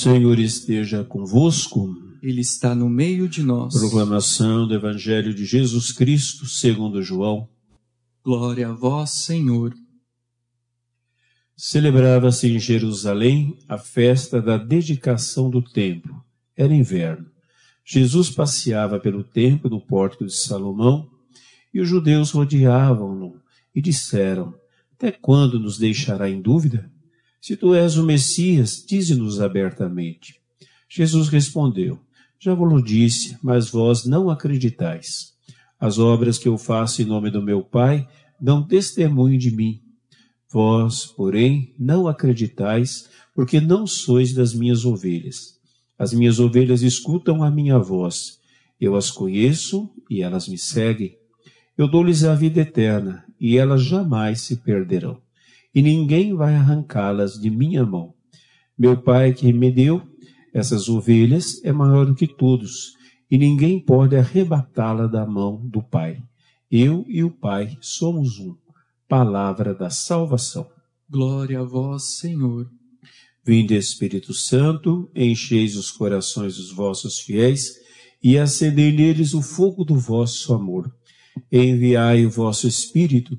Senhor esteja convosco. Ele está no meio de nós. Proclamação do Evangelho de Jesus Cristo, segundo João. Glória a vós, Senhor. Celebrava-se em Jerusalém a festa da dedicação do templo. Era inverno. Jesus passeava pelo templo no pórtico de Salomão e os judeus rodeavam-no e disseram: Até quando nos deixará em dúvida? Se tu és o Messias, dize-nos abertamente. Jesus respondeu: Já vos disse, mas vós não acreditais. As obras que eu faço em nome do meu Pai dão testemunho de mim. Vós, porém, não acreditais, porque não sois das minhas ovelhas. As minhas ovelhas escutam a minha voz. Eu as conheço e elas me seguem. Eu dou-lhes a vida eterna, e elas jamais se perderão e ninguém vai arrancá-las de minha mão. Meu Pai que me deu essas ovelhas é maior do que todos, e ninguém pode arrebatá-la da mão do Pai. Eu e o Pai somos um. Palavra da salvação. Glória a vós, Senhor. Vinde, Espírito Santo, encheis os corações dos vossos fiéis e acendei neles o fogo do vosso amor. Enviai o vosso Espírito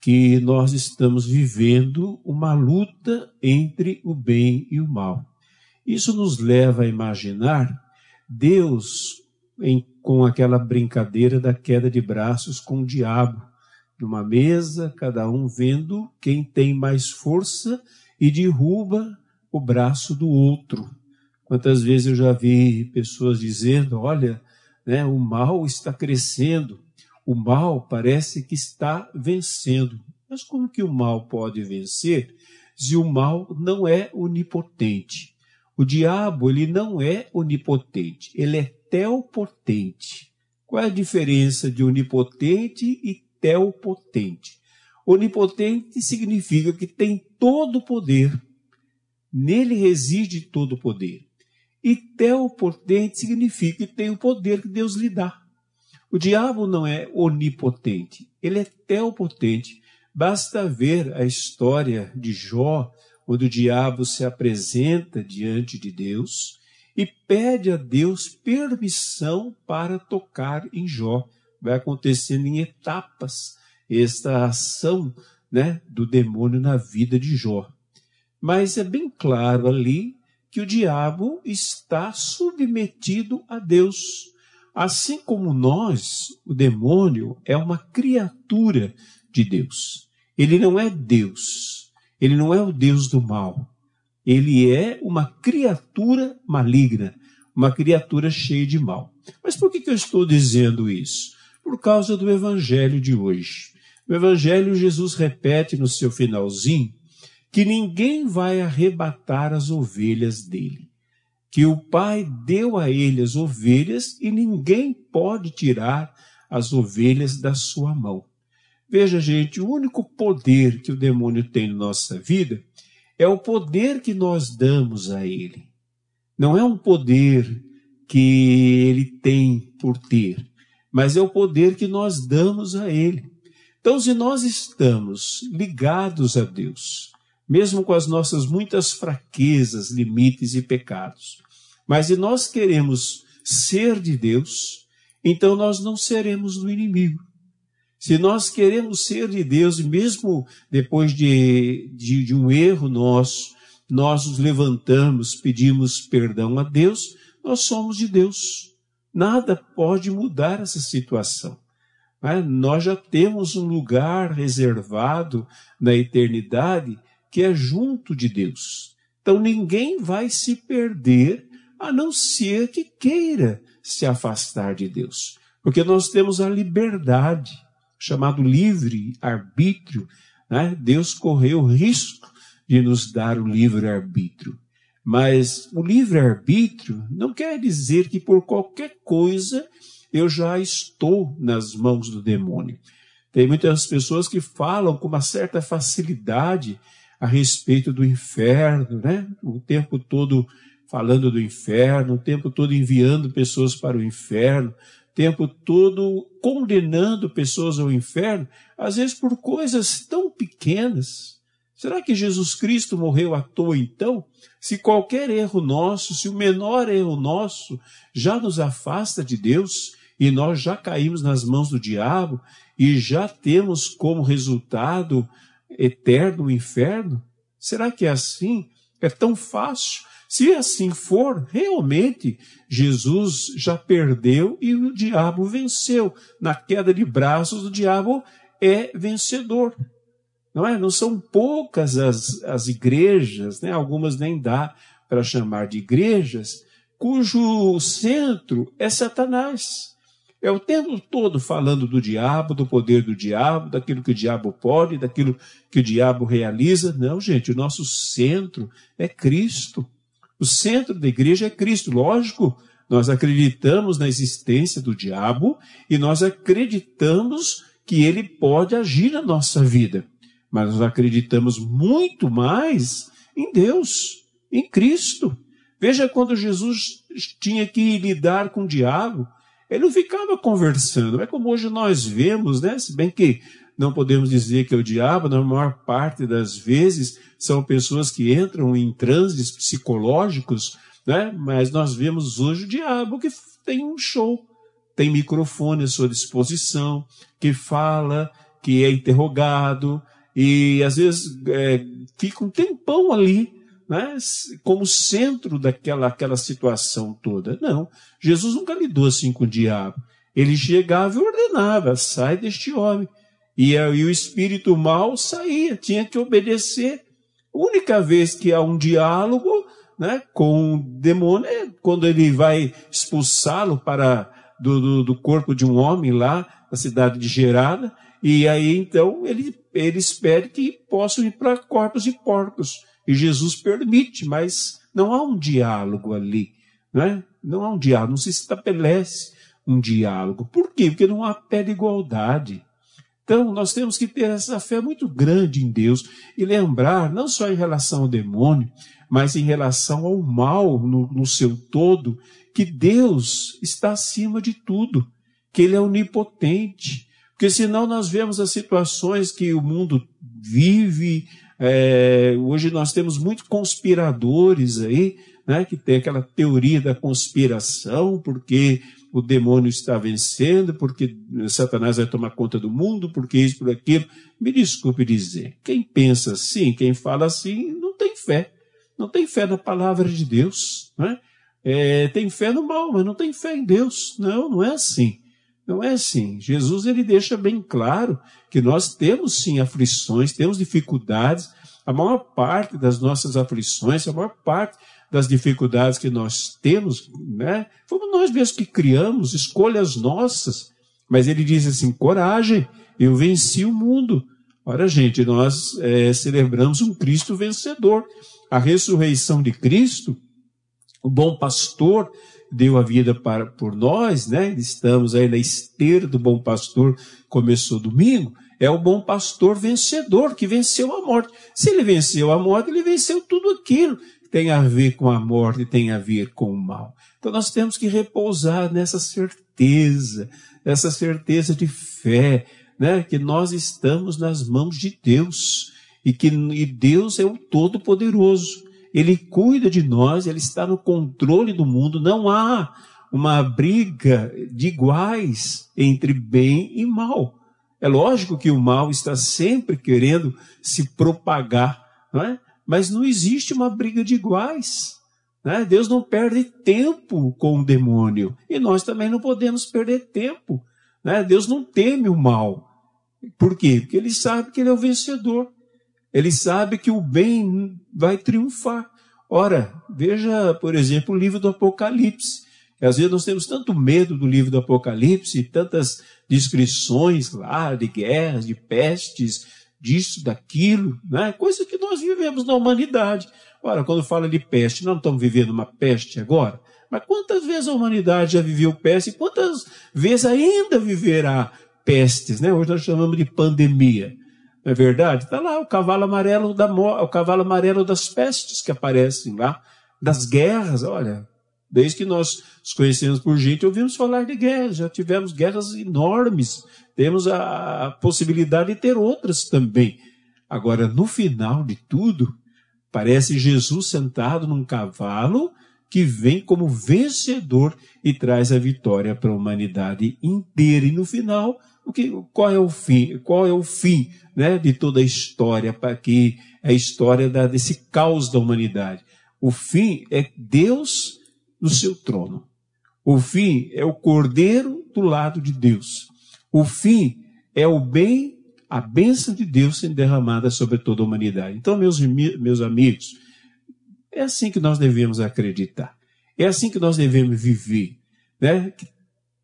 que nós estamos vivendo uma luta entre o bem e o mal. Isso nos leva a imaginar Deus em, com aquela brincadeira da queda de braços com o diabo, numa mesa, cada um vendo quem tem mais força e derruba o braço do outro. Quantas vezes eu já vi pessoas dizendo: olha, né, o mal está crescendo, o mal parece que está vencendo. Mas como que o mal pode vencer se o mal não é onipotente? O diabo, ele não é onipotente, ele é teopotente. Qual é a diferença de onipotente e teopotente? Onipotente significa que tem todo o poder. Nele reside todo o poder. E teopotente significa que tem o poder que Deus lhe dá. O diabo não é onipotente, ele é teopotente. Basta ver a história de Jó, onde o diabo se apresenta diante de Deus e pede a Deus permissão para tocar em Jó. Vai acontecendo em etapas esta ação né, do demônio na vida de Jó. Mas é bem claro ali que o diabo está submetido a Deus. Assim como nós, o demônio é uma criatura de Deus. Ele não é Deus. Ele não é o Deus do mal. Ele é uma criatura maligna, uma criatura cheia de mal. Mas por que, eu estou dizendo isso? Por causa do evangelho de hoje. No evangelho, Jesus repete no seu finalzinho que ninguém vai arrebatar as ovelhas dele que o Pai deu a ele as ovelhas e ninguém pode tirar as ovelhas da sua mão. Veja, gente, o único poder que o demônio tem na nossa vida é o poder que nós damos a ele. Não é um poder que ele tem por ter, mas é o poder que nós damos a ele. Então, se nós estamos ligados a Deus, mesmo com as nossas muitas fraquezas, limites e pecados. Mas se nós queremos ser de Deus, então nós não seremos do inimigo. Se nós queremos ser de Deus, mesmo depois de, de, de um erro nosso, nós nos levantamos, pedimos perdão a Deus, nós somos de Deus. Nada pode mudar essa situação. Né? Nós já temos um lugar reservado na eternidade que é junto de Deus. Então ninguém vai se perder a não ser que queira se afastar de Deus. Porque nós temos a liberdade, chamado livre arbítrio. Né? Deus correu o risco de nos dar o livre arbítrio. Mas o livre-arbítrio não quer dizer que por qualquer coisa eu já estou nas mãos do demônio. Tem muitas pessoas que falam com uma certa facilidade a respeito do inferno, né? O tempo todo falando do inferno, o tempo todo enviando pessoas para o inferno, o tempo todo condenando pessoas ao inferno, às vezes por coisas tão pequenas. Será que Jesus Cristo morreu à toa então? Se qualquer erro nosso, se o menor erro nosso já nos afasta de Deus e nós já caímos nas mãos do diabo e já temos como resultado eterno o inferno? Será que é assim? É tão fácil? Se assim for, realmente Jesus já perdeu e o diabo venceu. Na queda de braços, o diabo é vencedor. Não é? Não são poucas as, as igrejas, né? algumas nem dá para chamar de igrejas, cujo centro é Satanás. É o tempo todo falando do diabo, do poder do diabo, daquilo que o diabo pode, daquilo que o diabo realiza. Não, gente, o nosso centro é Cristo. O centro da igreja é Cristo. Lógico, nós acreditamos na existência do diabo e nós acreditamos que ele pode agir na nossa vida. Mas nós acreditamos muito mais em Deus, em Cristo. Veja quando Jesus tinha que lidar com o diabo, ele não ficava conversando. É como hoje nós vemos, né? Se bem que não podemos dizer que é o diabo, na maior parte das vezes são pessoas que entram em transes psicológicos, né? mas nós vemos hoje o diabo que tem um show, tem microfone à sua disposição, que fala, que é interrogado, e às vezes é, fica um tempão ali, né, como centro daquela aquela situação toda. Não, Jesus nunca lidou assim com o diabo. Ele chegava e ordenava: sai deste homem. E, e o espírito mal saía, tinha que obedecer. A única vez que há um diálogo né, com o demônio é quando ele vai expulsá-lo para do, do, do, corpo de um homem lá na cidade de Gerada. E aí então ele, ele espera que possam ir para corpos de porcos. E Jesus permite, mas não há um diálogo ali. Né? Não há um diálogo, não se estabelece um diálogo. Por quê? Porque não há pé de igualdade. Então, nós temos que ter essa fé muito grande em Deus e lembrar, não só em relação ao demônio, mas em relação ao mal no, no seu todo, que Deus está acima de tudo, que Ele é onipotente. Porque senão nós vemos as situações que o mundo vive. É, hoje nós temos muitos conspiradores aí, né, que tem aquela teoria da conspiração, porque o demônio está vencendo, porque Satanás vai tomar conta do mundo, porque isso, por aquilo. Me desculpe dizer, quem pensa assim, quem fala assim, não tem fé. Não tem fé na palavra de Deus. Né? É, tem fé no mal, mas não tem fé em Deus. Não, não é assim. Não é assim. Jesus ele deixa bem claro que nós temos sim aflições, temos dificuldades. A maior parte das nossas aflições, a maior parte das dificuldades que nós temos, né? Fomos nós mesmos que criamos, escolhas nossas. Mas ele diz assim: coragem, eu venci o mundo. Ora, gente, nós é, celebramos um Cristo vencedor. A ressurreição de Cristo, o bom pastor deu a vida para, por nós, né? Estamos aí na esteira do bom pastor, começou domingo. É o bom pastor vencedor que venceu a morte. Se ele venceu a morte, ele venceu tudo aquilo tem a ver com a morte, tem a ver com o mal. Então nós temos que repousar nessa certeza, nessa certeza de fé, né? que nós estamos nas mãos de Deus e que e Deus é o Todo-Poderoso. Ele cuida de nós, ele está no controle do mundo. Não há uma briga de iguais entre bem e mal. É lógico que o mal está sempre querendo se propagar, não é? Mas não existe uma briga de iguais. Né? Deus não perde tempo com o demônio. E nós também não podemos perder tempo. Né? Deus não teme o mal. Por quê? Porque ele sabe que ele é o vencedor. Ele sabe que o bem vai triunfar. Ora, veja, por exemplo, o livro do Apocalipse. Às vezes nós temos tanto medo do livro do Apocalipse, tantas descrições lá de guerras, de pestes, disso, daquilo, né? coisa que nós vivemos na humanidade. Ora, quando fala de peste, não estamos vivendo uma peste agora? Mas quantas vezes a humanidade já viveu peste e quantas vezes ainda viverá pestes, né? Hoje nós chamamos de pandemia. Não é verdade? Está lá o cavalo amarelo da o cavalo amarelo das pestes que aparecem lá, das guerras, olha, desde que nós nos conhecemos por gente, ouvimos falar de guerras, já tivemos guerras enormes, temos a possibilidade de ter outras também. Agora, no final de tudo, parece Jesus sentado num cavalo que vem como vencedor e traz a vitória para a humanidade inteira. E no final, o que, qual é o fim? Qual é o fim né, de toda a história? Para que é a história da, desse caos da humanidade. O fim é Deus no seu trono. O fim é o Cordeiro do lado de Deus. O fim é o bem, a bênção de Deus sendo derramada sobre toda a humanidade. Então, meus, meus amigos, é assim que nós devemos acreditar. É assim que nós devemos viver, né?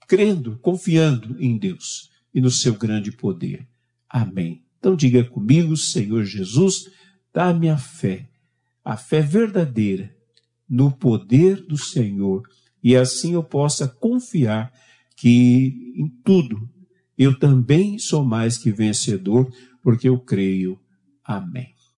crendo, confiando em Deus e no seu grande poder. Amém. Então diga comigo, Senhor Jesus, dá-me a fé, a fé verdadeira no poder do Senhor, e assim eu possa confiar que em tudo eu também sou mais que vencedor, porque eu creio. Amém.